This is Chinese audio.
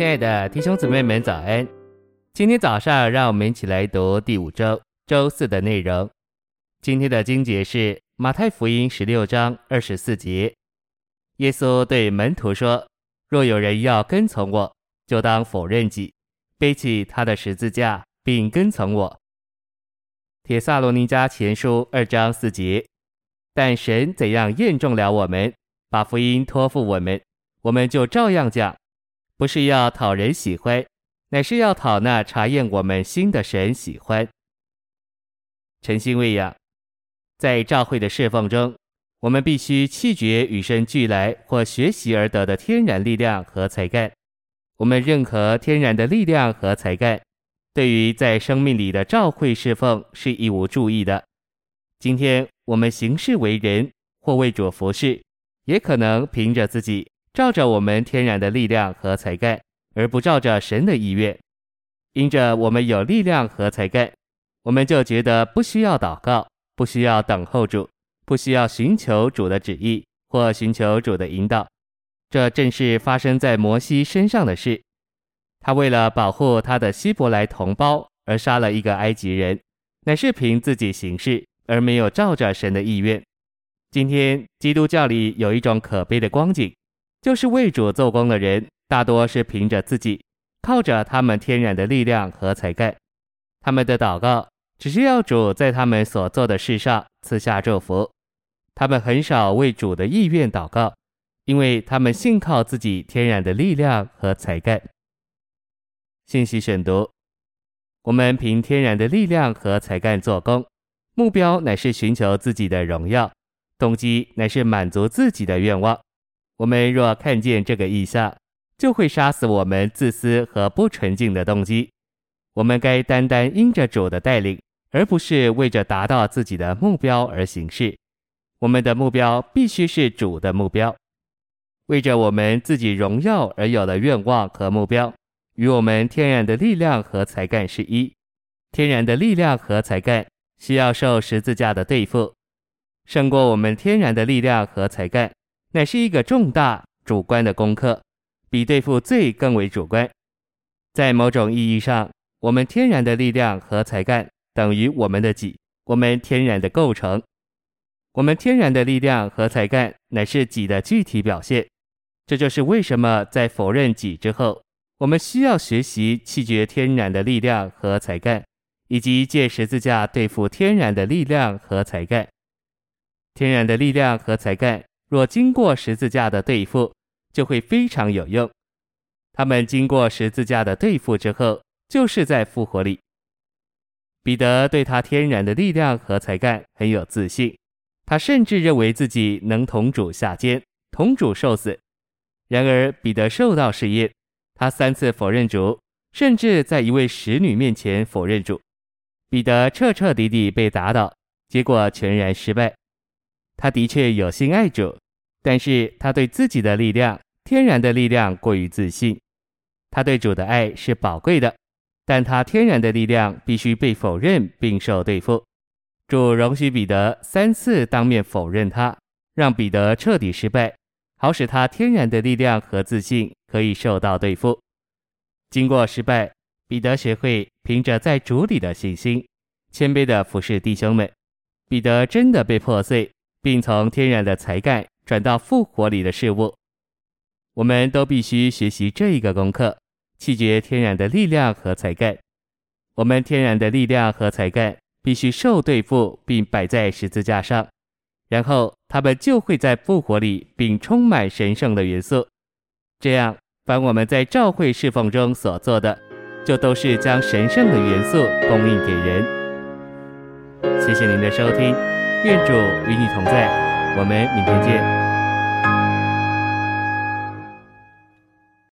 亲爱的弟兄姊妹们，早安！今天早上，让我们一起来读第五周周四的内容。今天的经节是马太福音十六章二十四节。耶稣对门徒说：“若有人要跟从我，就当否认己，背起他的十字架，并跟从我。”帖撒罗尼迦前书二章四节。但神怎样验证了我们，把福音托付我们，我们就照样讲。不是要讨人喜欢，乃是要讨那查验我们心的神喜欢。诚心喂养，在教会的侍奉中，我们必须弃绝与生俱来或学习而得的天然力量和才干。我们任何天然的力量和才干，对于在生命里的教会侍奉是一无注意的。今天我们行事为人或为主服事，也可能凭着自己。照着我们天然的力量和才干，而不照着神的意愿。因着我们有力量和才干，我们就觉得不需要祷告，不需要等候主，不需要寻求主的旨意或寻求主的引导。这正是发生在摩西身上的事。他为了保护他的希伯来同胞而杀了一个埃及人，乃是凭自己行事，而没有照着神的意愿。今天基督教里有一种可悲的光景。就是为主做工的人，大多是凭着自己，靠着他们天然的力量和才干。他们的祷告只是要主在他们所做的事上赐下祝福。他们很少为主的意愿祷告，因为他们信靠自己天然的力量和才干。信息选读：我们凭天然的力量和才干做工，目标乃是寻求自己的荣耀，动机乃是满足自己的愿望。我们若看见这个意象，就会杀死我们自私和不纯净的动机。我们该单单因着主的带领，而不是为着达到自己的目标而行事。我们的目标必须是主的目标。为着我们自己荣耀而有的愿望和目标，与我们天然的力量和才干是一。天然的力量和才干需要受十字架的对付，胜过我们天然的力量和才干。乃是一个重大主观的功课，比对付罪更为主观。在某种意义上，我们天然的力量和才干等于我们的己，我们天然的构成。我们天然的力量和才干乃是己的具体表现。这就是为什么在否认己之后，我们需要学习弃绝天然的力量和才干，以及借十字架对付天然的力量和才干。天然的力量和才干。若经过十字架的对付，就会非常有用。他们经过十字架的对付之后，就是在复活里。彼得对他天然的力量和才干很有自信，他甚至认为自己能同主下监，同主受死。然而，彼得受到试验，他三次否认主，甚至在一位使女面前否认主。彼得彻彻底底被打倒，结果全然失败。他的确有心爱主，但是他对自己的力量、天然的力量过于自信。他对主的爱是宝贵的，但他天然的力量必须被否认并受对付。主容许彼得三次当面否认他，让彼得彻底失败，好使他天然的力量和自信可以受到对付。经过失败，彼得学会凭着在主里的信心，谦卑地服侍弟兄们。彼得真的被破碎。并从天然的才干转到复活里的事物，我们都必须学习这一个功课，弃绝天然的力量和才干。我们天然的力量和才干必须受对付，并摆在十字架上，然后他们就会在复活里，并充满神圣的元素。这样，凡我们在教会侍奉中所做的，就都是将神圣的元素供应给人。谢谢您的收听。愿主与你同在，我们明天见。